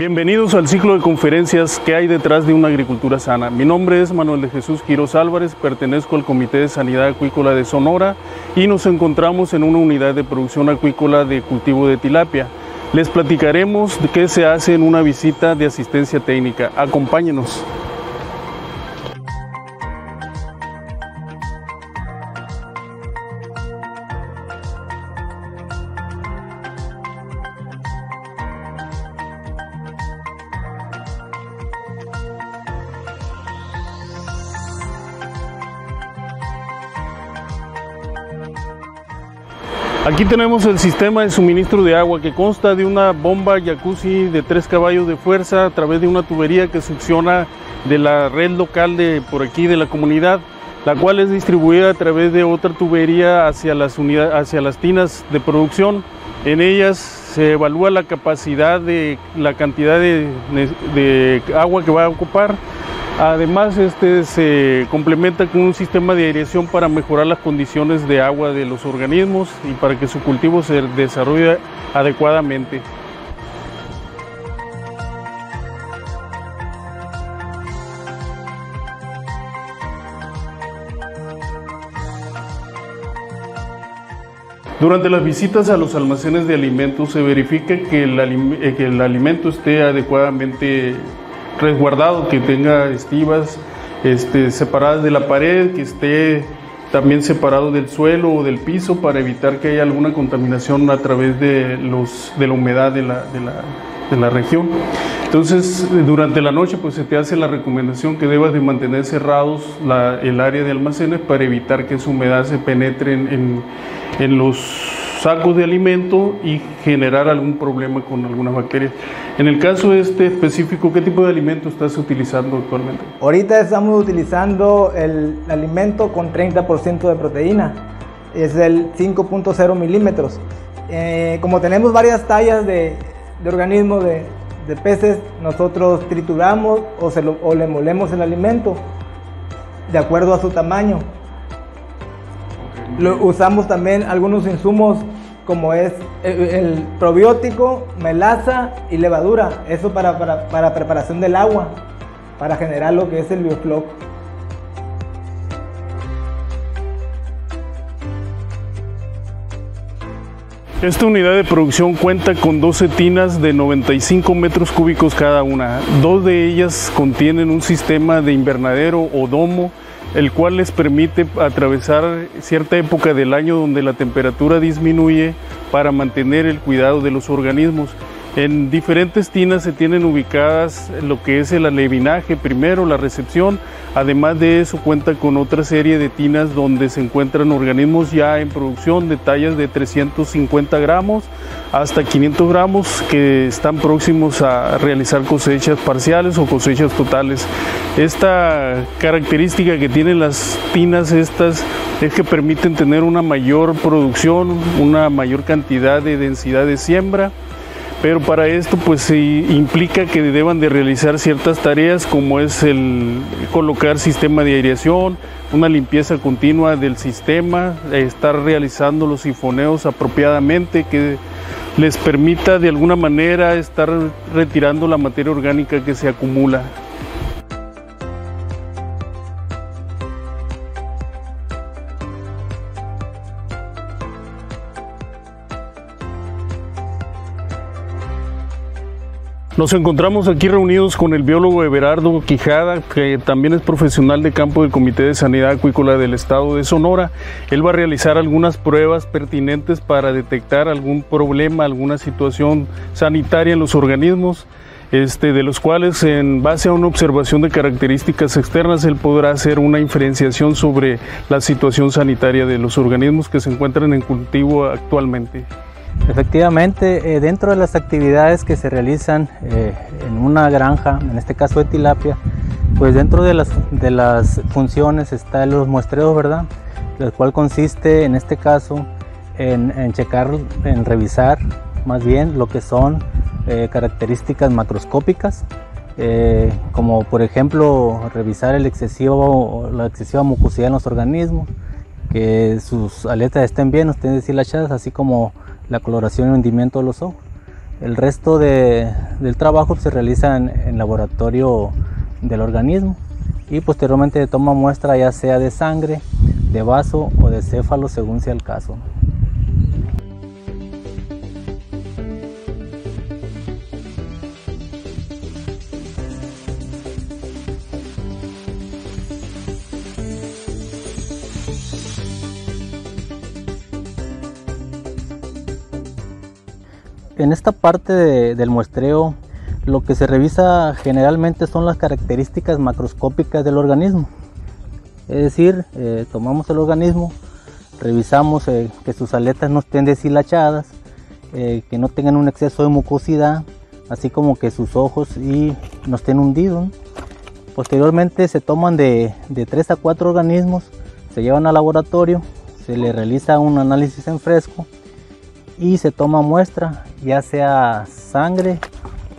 Bienvenidos al ciclo de conferencias que hay detrás de una agricultura sana. Mi nombre es Manuel de Jesús Quiroz Álvarez, pertenezco al Comité de Sanidad Acuícola de Sonora y nos encontramos en una unidad de producción acuícola de cultivo de tilapia. Les platicaremos de qué se hace en una visita de asistencia técnica. Acompáñenos. Aquí tenemos el sistema de suministro de agua que consta de una bomba jacuzzi de tres caballos de fuerza a través de una tubería que succiona de la red local de por aquí de la comunidad, la cual es distribuida a través de otra tubería hacia las hacia las tinas de producción. En ellas se evalúa la capacidad de la cantidad de, agua que va a ocupar Además, este se complementa con un sistema de aireación para mejorar las condiciones de agua de los organismos y para que su cultivo se desarrolle adecuadamente. Durante las visitas a los almacenes de alimentos se verifica que el, eh, que el alimento esté adecuadamente resguardado, que tenga estivas este, separadas de la pared, que esté también separado del suelo o del piso para evitar que haya alguna contaminación a través de, los, de la humedad de la, región. Entonces, durante la noche pues se te hace la recomendación que debas de mantener cerrados el área de almacenes para evitar que esa humedad se penetre en, en, en los sacos de alimento y generar algún problema con algunas bacterias. En el caso este específico, ¿qué tipo de alimento estás utilizando actualmente? Ahorita estamos utilizando el alimento con 30% de proteína, es el 5.0 milímetros. Eh, como tenemos varias tallas de, de organismos de, de, peces, nosotros trituramos o, se lo, o le molemos el alimento de acuerdo a su tamaño. Usamos también algunos insumos como es el, probiótico, melaza y levadura. Eso para, para, para, preparación del agua, para generar lo que es el biofloc. Esta unidad de producción cuenta con 12 tinas de 95 metros cúbicos cada una. Dos de ellas contienen un sistema de invernadero o domo el cual les permite atravesar cierta época del año donde la temperatura disminuye para mantener el cuidado de los organismos. En diferentes tinas se tienen ubicadas lo que es el alevinaje primero, la recepción. Además de eso cuenta con otra serie de tinas donde se encuentran organismos ya en producción de tallas de 350 gramos hasta 500 gramos que están próximos a realizar cosechas parciales o cosechas totales. Esta característica que tienen las tinas estas es que permiten tener una mayor producción, una mayor cantidad de densidad de siembra pero para esto pues implica que deban de realizar ciertas tareas como es el colocar sistema de aireación, una limpieza continua del sistema, estar realizando los sifoneos apropiadamente que les permita de alguna manera estar retirando la materia orgánica que se acumula. Nos encontramos aquí reunidos con el biólogo Everardo Quijada, que también es profesional de campo del Comité de Sanidad Acuícola del Estado de Sonora. Él va a realizar algunas pruebas pertinentes para detectar algún problema, alguna situación sanitaria en los organismos. Este, de los cuales en base a una observación de características externas él podrá hacer una inferenciación sobre la situación sanitaria de los organismos que se encuentran en cultivo actualmente. Efectivamente, eh, dentro de las actividades que se realizan eh, en una granja, en este caso de tilapia, pues dentro de las, de las funciones está los muestreos, ¿verdad? El cual consiste en este caso en, en checar, en revisar más bien lo que son eh, características macroscópicas, eh, como por ejemplo revisar el excesivo, la excesiva mucosidad en los organismos, que sus aletas estén bien, estén deshilachadas, así como la coloración y hundimiento de los ojos. El resto de, del trabajo se realiza en, en laboratorio del organismo y posteriormente toma muestra ya sea de sangre, de vaso o de céfalo según sea el caso. En esta parte de- del muestreo lo que se revisa generalmente son las características macroscópicas del organismo. Es decir, eh, tomamos el organismo, revisamos eh, que sus aletas no estén deshilachadas, eh, que no tengan un exceso de mucosidad, así como que sus ojos y no estén hundidos. Posteriormente se toman de, de 3 a 4 organismos, se llevan al laboratorio, se le realiza un análisis en fresco y se toma muestra, ya sea sangre,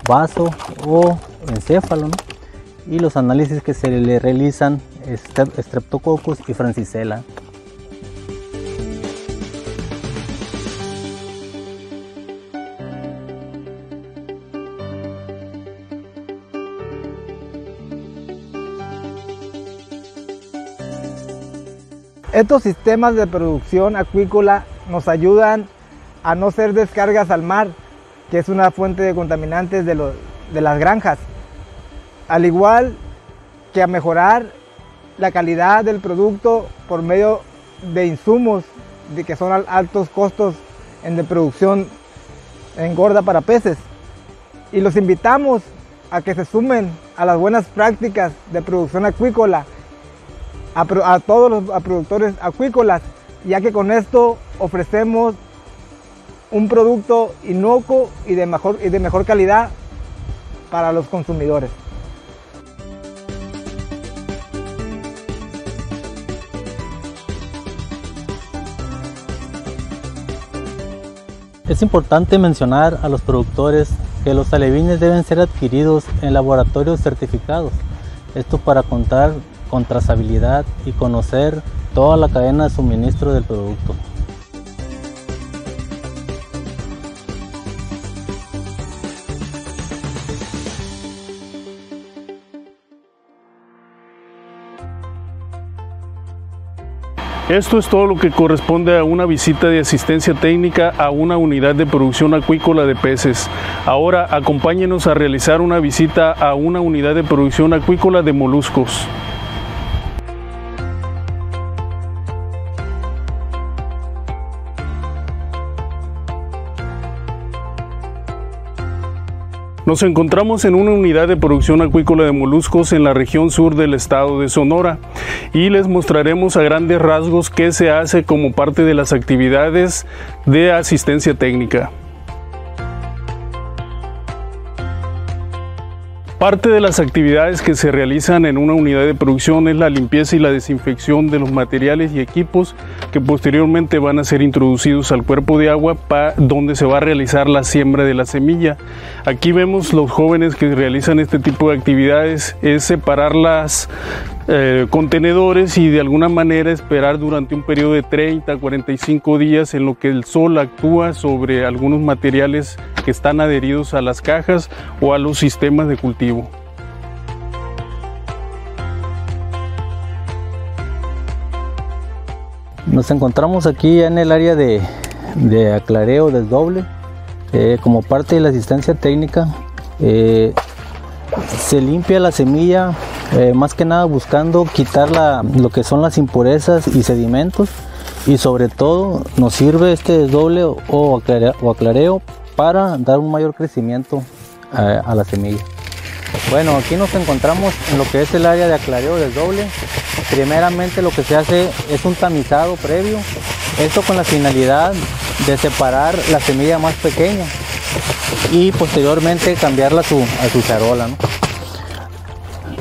vaso o encéfalo, y los análisis que se le realizan es Streptococcus y Francisella. Estos sistemas de producción acuícola nos ayudan a no ser descargas al mar, que es una fuente de contaminantes de, los- de las granjas, al igual que a mejorar la calidad del producto por medio de insumos de que son al- altos costos en de producción engorda para peces. Y los invitamos a que se sumen a las buenas prácticas de producción acuícola a, todos los productores acuícolas, ya que con esto ofrecemos un producto inocuo y de mejor, y de mejor calidad para los consumidores. Es importante mencionar a los productores que los alevines deben ser adquiridos en laboratorios certificados. Esto para contar con trazabilidad y conocer toda la cadena de suministro del producto. Esto es todo lo que corresponde a una visita de asistencia técnica a una unidad de producción acuícola de peces. Ahora acompáñenos a realizar una visita a una unidad de producción acuícola de moluscos. Nos encontramos en una unidad de producción acuícola de moluscos en la región sur del estado de Sonora y les mostraremos a grandes rasgos qué se hace como parte de las actividades de asistencia técnica. Parte de las actividades que se realizan en una unidad de producción es la limpieza y la desinfección de los materiales y equipos que posteriormente van a ser introducidos al cuerpo de agua donde se va a realizar la siembra de la semilla. Aquí vemos los jóvenes que realizan este tipo de actividades, es separar las eh, contenedores y de alguna manera esperar durante un periodo de 30 a 45 días en lo que el sol actúa sobre algunos materiales que están adheridos a las cajas o a los sistemas de cultivo. Nos encontramos aquí en el área de, aclareo, desdoble, eh, como parte de la asistencia técnica. eh, se limpia la semilla, eh, más que nada buscando quitar lo que son las impurezas y sedimentos y sobre todo nos sirve este desdoble o, o aclare- o aclareo para dar un mayor crecimiento a, la semilla. Bueno, aquí nos encontramos en lo que es el área de aclareo desdoble. Primeramente lo que se hace es un tamizado previo, esto con la finalidad de separar la semilla más pequeña y posteriormente cambiarla a su, charola.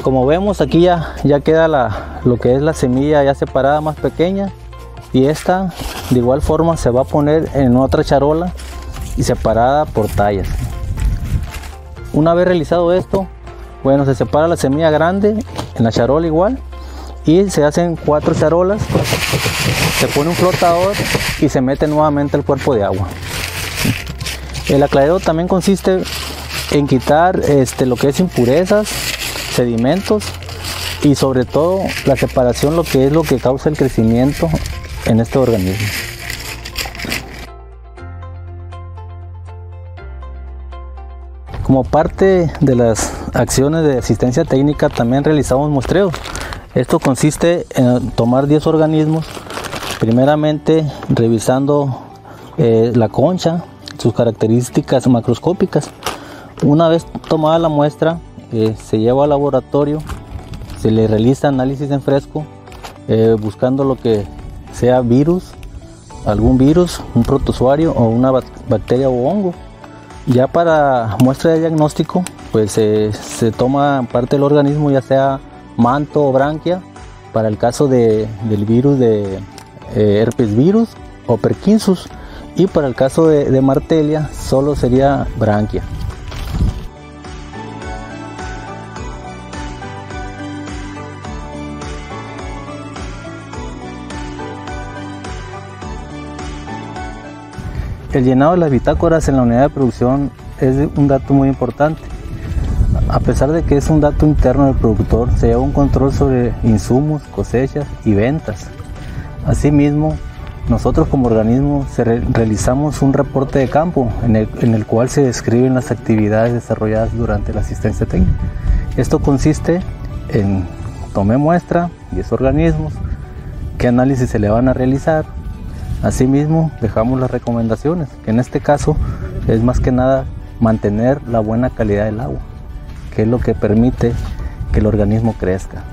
Como vemos aquí ya, ya queda la, lo que es la semilla ya separada más pequeña y esta de igual forma se va a poner en otra charola y separada por tallas. Una vez realizado esto, bueno, se separa la semilla grande en la charola igual y se hacen cuatro charolas, se pone un flotador y se mete nuevamente el cuerpo de agua. El aclareo también consiste en quitar este, lo que es impurezas, sedimentos y sobre todo la separación, lo que es lo que causa el crecimiento en este organismo. Como parte de las acciones de asistencia técnica también realizamos muestreos. Esto consiste en tomar 10 organismos, primeramente revisando eh, la concha, sus características macroscópicas. Una vez tomada la muestra, se lleva al laboratorio, se le realiza análisis en fresco, eh, buscando lo que sea virus, algún virus, un protozoario o una bacteria o hongo. Ya para muestra de diagnóstico, pues se toma parte del organismo, ya sea manto o branquia, para el caso de, del virus de eh, herpes virus o perkinsus, y para el caso de martelia solo sería branquia. El llenado de las bitácoras en la unidad de producción es un dato muy importante. A pesar de que es un dato interno del productor, se lleva un control sobre insumos, cosechas y ventas. Asimismo, nosotros como organismo realizamos un reporte de campo en el, en el, cual se describen las actividades desarrolladas durante la asistencia técnica. Esto consiste en tomé muestra, 10 organismos, qué análisis se le van a realizar, Asimismo, dejamos las recomendaciones, que en este caso es más que nada mantener la buena calidad del agua, que es lo que permite que el organismo crezca.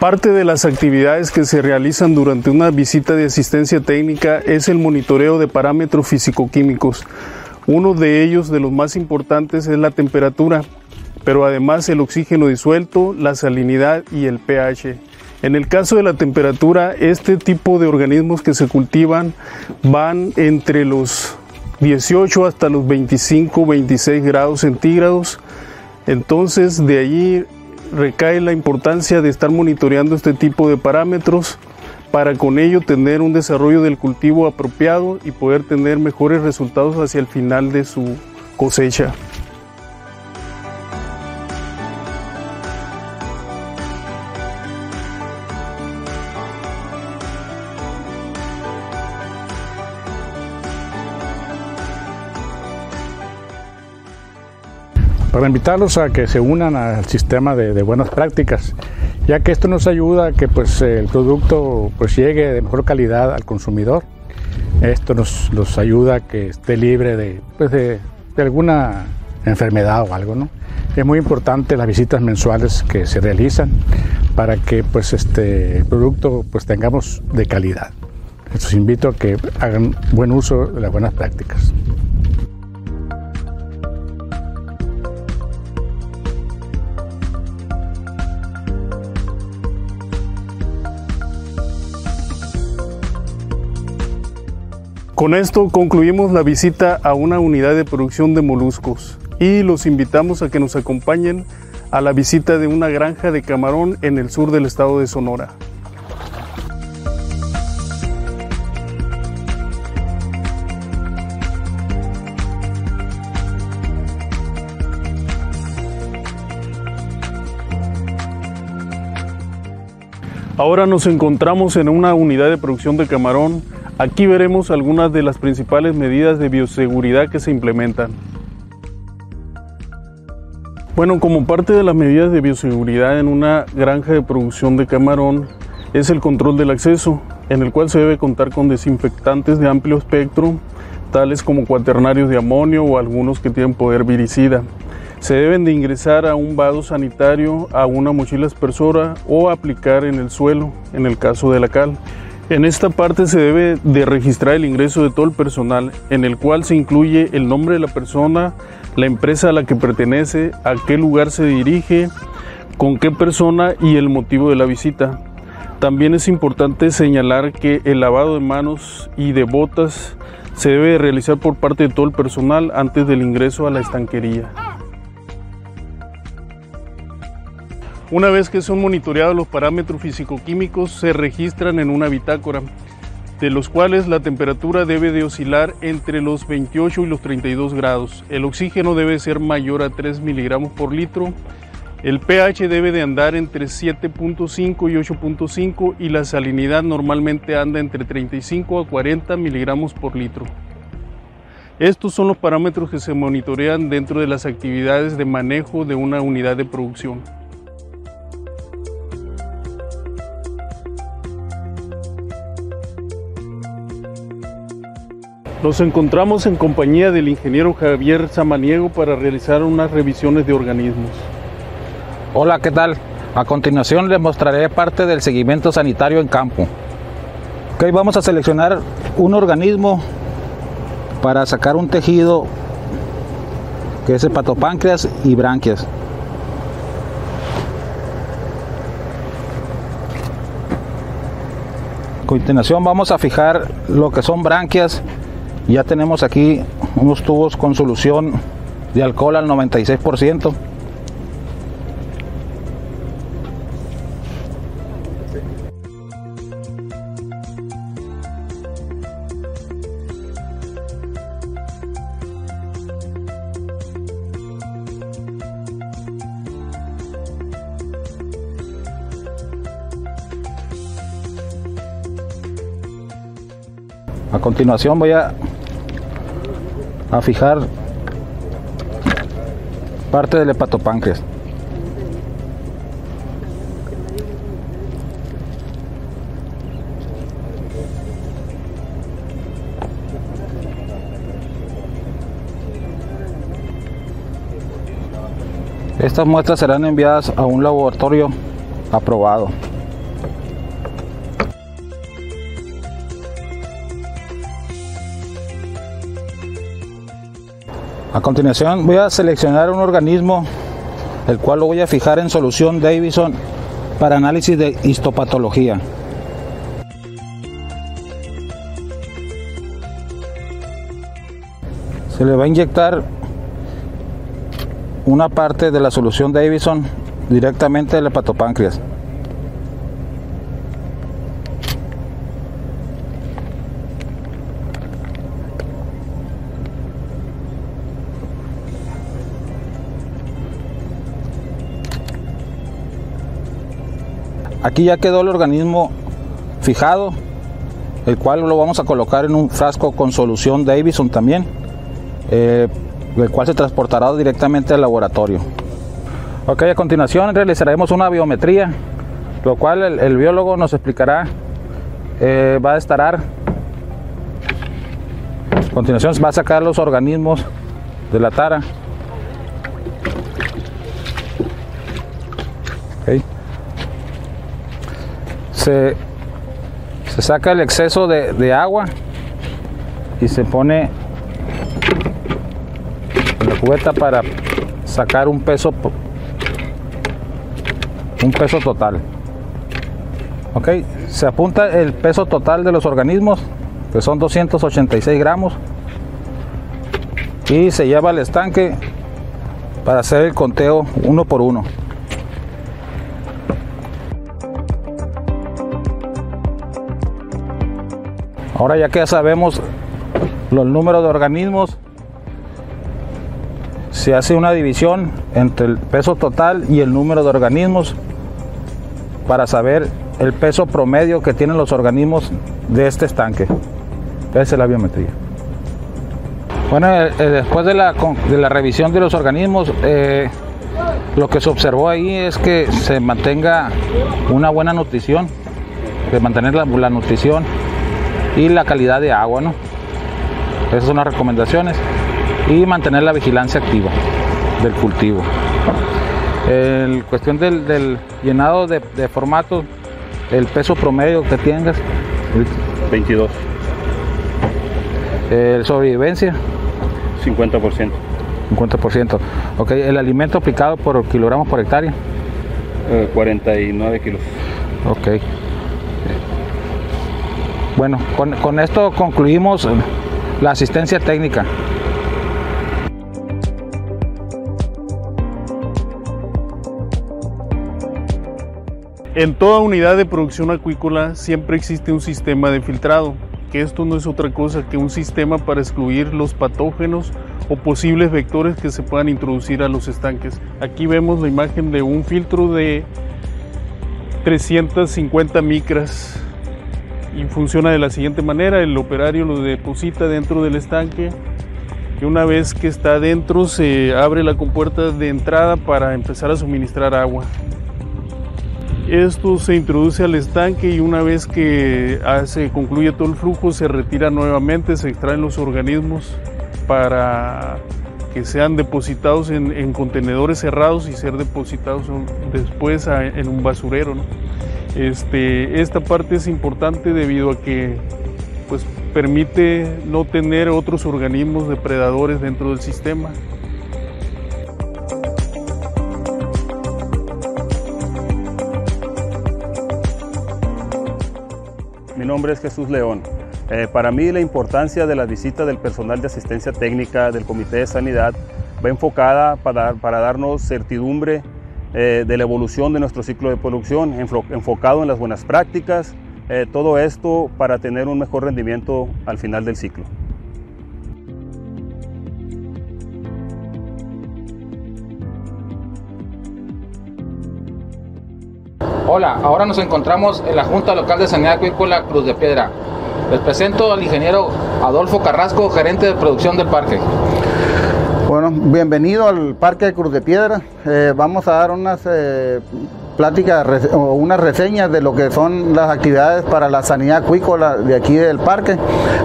Parte de las actividades que se realizan durante una visita de asistencia técnica es el monitoreo de parámetros físico-químicos. Uno de ellos, de los más importantes, es la temperatura, pero además el oxígeno disuelto, la salinidad y el pH. En el caso de la temperatura, este tipo de organismos que se cultivan van entre los 18 hasta los 25, 26 grados centígrados. Entonces de allí recae la importancia de estar monitoreando este tipo de parámetros para con ello tener un desarrollo del cultivo apropiado y poder tener mejores resultados hacia el final de su cosecha. Para invitarlos a que se unan al sistema de, buenas prácticas, ya que esto nos ayuda a que pues, el producto pues, llegue de mejor calidad al consumidor. Esto nos, ayuda a que esté libre pues, de, de, alguna enfermedad o algo. ¿no? Es muy importante las visitas mensuales que se realizan para que pues, este, el producto pues, tengamos de calidad. Les invito a que hagan buen uso de las buenas prácticas. Con esto concluimos la visita a una unidad de producción de moluscos y los invitamos a que nos acompañen a la visita de una granja de camarón en el sur del estado de Sonora. Ahora nos encontramos en una unidad de producción de camarón Aquí veremos algunas de las principales medidas de bioseguridad que se implementan. Bueno, como parte de las medidas de bioseguridad en una granja de producción de camarón es el control del acceso, en el cual se debe contar con desinfectantes de amplio espectro, tales como cuaternarios de amonio o algunos que tienen poder viricida. Se deben de ingresar a un vado sanitario, a una mochila aspersora o aplicar en el suelo, en el caso de la cal. En esta parte se debe de registrar el ingreso de todo el personal, en el cual se incluye el nombre de la persona, la empresa a la que pertenece, a qué lugar se dirige, con qué persona y el motivo de la visita. También es importante señalar que el lavado de manos y de botas se debe realizar por parte de todo el personal antes del ingreso a la estanquería. Una vez que son monitoreados los parámetros físico-químicos, se registran en una bitácora. de los cuales la temperatura debe de oscilar entre los 28 y los 32 grados. El oxígeno debe ser mayor a 3 miligramos por litro. El pH debe de andar entre 7.5 y 8.5 y la salinidad normalmente anda entre 35 a 40 miligramos por litro. Estos son los parámetros que se monitorean dentro de las actividades de manejo de una unidad de producción. Nos encontramos en compañía del ingeniero Javier Samaniego para realizar unas revisiones de organismos. Hola, ¿qué tal? A continuación les mostraré parte del seguimiento sanitario en campo. Ok, vamos a seleccionar un organismo para sacar un tejido que es hepatopáncreas y branquias. A continuación vamos a fijar lo que son branquias ya tenemos aquí unos tubos con solución de alcohol al 96%. A continuación voy a, a fijar parte del hepatopáncreas. Estas muestras serán enviadas a un laboratorio aprobado. A continuación voy a seleccionar un organismo el cual lo voy a fijar en solución Davison para análisis de histopatología. Se le va a inyectar una parte de la solución Davison directamente al hepatopáncreas. Aquí ya quedó el organismo fijado, el cual lo vamos a colocar en un frasco con solución Davison también, eh, el cual se transportará directamente al laboratorio. Ok, a continuación realizaremos una biometría, lo cual el, biólogo nos explicará, eh, va a estarar. A continuación va a sacar los organismos de la tara. Okay se, se saca el exceso de, de, agua y se pone la cubeta para sacar un peso un peso total. Se apunta el peso total de los organismos que son 286 gramos y se lleva al estanque para hacer el conteo uno por uno Ahora ya que ya sabemos los números de organismos, se hace una división entre el peso total y el número de organismos para saber el peso promedio que tienen los organismos de este estanque. Esa es la biometría. Bueno, eh, eh, después de la, de la, revisión de los organismos, eh, lo que se observó ahí es que se mantenga una buena nutrición, de mantener la, la nutrición y la calidad de agua, ¿no? Esas son las recomendaciones. Y mantener la vigilancia activa del cultivo. En cuestión del, del llenado de, de, formato, el peso promedio que tengas. 22. El sobrevivencia. 50%. 50%. Ok, el alimento aplicado por kilogramos por hectárea. Eh, 49 kilos. Ok. Bueno, con, esto concluimos la asistencia técnica. En toda unidad de producción acuícola siempre existe un sistema de filtrado. que esto no es otra cosa que un sistema para excluir los patógenos o posibles vectores que se puedan introducir a los estanques. Aquí vemos la imagen de un filtro de 350 micras y funciona de la siguiente manera, el operario lo deposita dentro del estanque y una vez que está dentro se abre la compuerta de entrada para empezar a suministrar agua. Esto se introduce al estanque y una vez que ah, se concluye todo el flujo se retira nuevamente, se extraen los organismos para que sean depositados en, contenedores cerrados y ser depositados después en un basurero. Este, esta parte es importante debido a que pues, permite no tener otros organismos depredadores dentro del sistema. Mi nombre es Jesús León. Eh, para mí la importancia de la visita del personal de asistencia técnica del Comité de Sanidad va enfocada para, para darnos certidumbre eh, de la evolución de nuestro ciclo de producción, enfocado en las buenas prácticas, eh, todo esto para tener un mejor rendimiento al final del ciclo. Hola, ahora nos encontramos en la Junta Local de Sanidad Acuícola Cruz de Piedra. Les presento al ingeniero Adolfo Carrasco, gerente de producción del parque. Bienvenido al Parque de Cruz de Piedra. Eh, vamos a dar unas eh, pláticas o unas reseñas de lo que son las actividades para la sanidad acuícola de aquí del parque.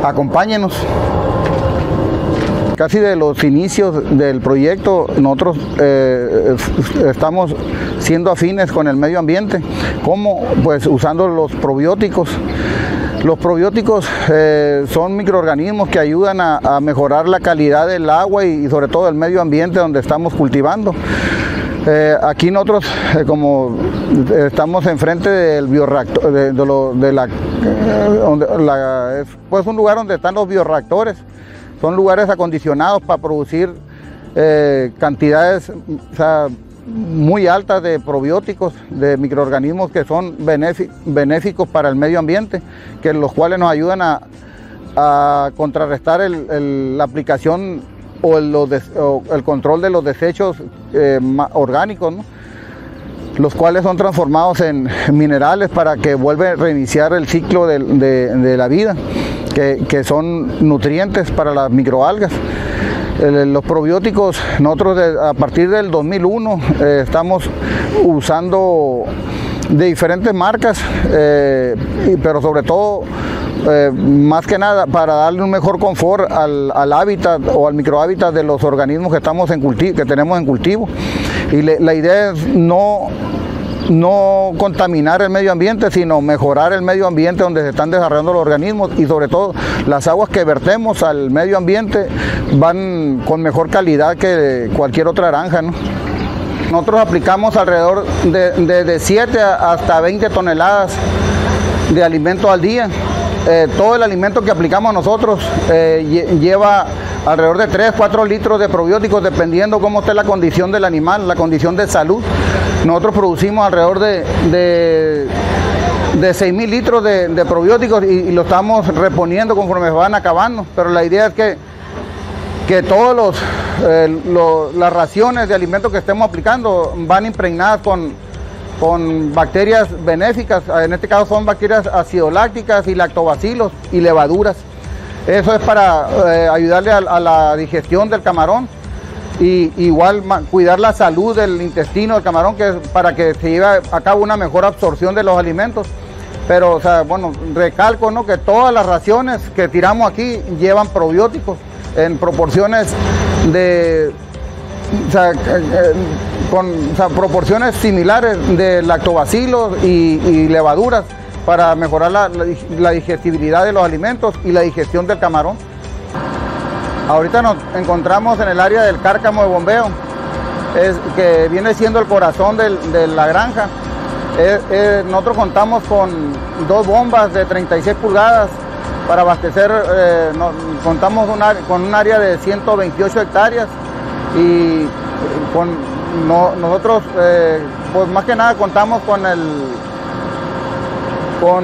Acompáñenos. Casi de los inicios del proyecto, nosotros eh, estamos siendo afines con el medio ambiente, como pues usando los probióticos los probióticos eh, son microorganismos que ayudan a, mejorar la calidad del agua y, sobre todo el medio ambiente donde estamos cultivando. Eh, aquí nosotros, eh, como estamos enfrente del bioreactor, de, la, pues un lugar donde están los bioreactores, son lugares acondicionados para producir cantidades, muy altas de probióticos, de microorganismos que son benéficos para el medio ambiente, que los cuales nos ayudan a, contrarrestar la aplicación o el, control de los desechos eh, orgánicos, los cuales son transformados en minerales para que vuelva a reiniciar el ciclo de, la vida, que son nutrientes para las microalgas los probióticos, nosotros a partir del 2001 eh, estamos usando de diferentes marcas, eh, pero sobre todo, eh, más que nada, para darle un mejor confort al, hábitat o al microhábitat de los organismos que, estamos en que tenemos en cultivo. Y la idea es no no contaminar el medio ambiente, sino mejorar el medio ambiente donde se están desarrollando los organismos y sobre todo las aguas que vertemos al medio ambiente van con mejor calidad que cualquier otra granja. Nosotros aplicamos alrededor de, 7 hasta 20 toneladas de alimento al día. Eh, todo el alimento que aplicamos nosotros eh, lleva alrededor de 3, 4 litros de probióticos dependiendo cómo esté la condición del animal, la condición de salud. Nosotros producimos alrededor de, de, de 6 mil litros de, probióticos y, lo estamos reponiendo conforme van acabando. Pero la idea es que, que todas eh, las raciones de alimentos que estemos aplicando van impregnadas con, con bacterias benéficas, en este caso son bacterias acidolácticas y lactobacilos y levaduras. Eso es para eh, ayudarle a, la digestión del camarón y igual cuidar la salud del intestino del camarón que para que se lleve a cabo una mejor absorción de los alimentos. Pero, o sea, bueno, recalco ¿no? que todas las raciones que tiramos aquí llevan probióticos en proporciones de, eh, eh, con proporciones similares de lactobacilos y, levaduras para mejorar la, la digestibilidad de los alimentos y la digestión del camarón. Ahorita nos encontramos en el área del cárcamo de bombeo, que viene siendo el corazón de la granja. nosotros contamos con dos bombas de 36 pulgadas para abastecer, eh, contamos con un área de 128 hectáreas y nosotros, eh, pues más que nada contamos con el con,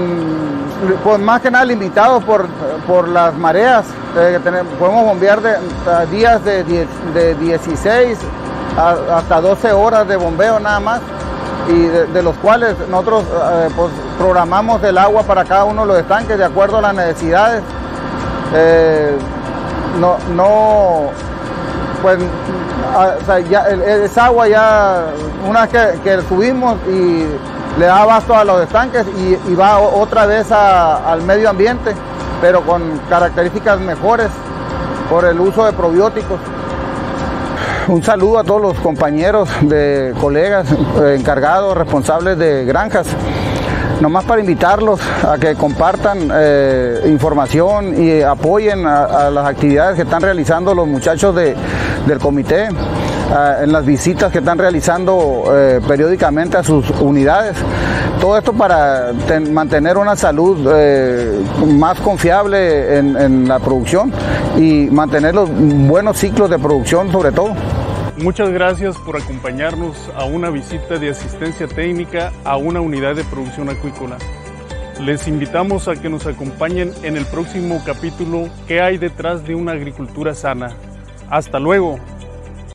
pues más que nada limitados por, por las mareas. Eh, podemos bombear de, días de, de 16 hasta 12 horas de bombeo nada más y de, los cuales nosotros eh, pues, programamos el agua para cada uno de los estanques de acuerdo a las necesidades. Eh, no, no, pues ya, esa agua ya, una vez que, subimos y le da abasto a los estanques y, va otra vez al medio ambiente, pero con características mejores por el uso de probióticos. Un saludo a todos los compañeros, de colegas, eh, encargados, responsables de granjas. Nomás para invitarlos a que compartan eh, información y apoyen a, las actividades que están realizando los muchachos del comité, en las visitas que están realizando eh, periódicamente a sus unidades. Todo esto para mantener una salud más confiable en la producción y mantener los buenos ciclos de producción sobre todo. Muchas gracias por acompañarnos a una visita de asistencia técnica a una unidad de producción acuícola. Les invitamos a que nos acompañen en el próximo capítulo ¿Qué hay detrás de una agricultura sana? Hasta luego.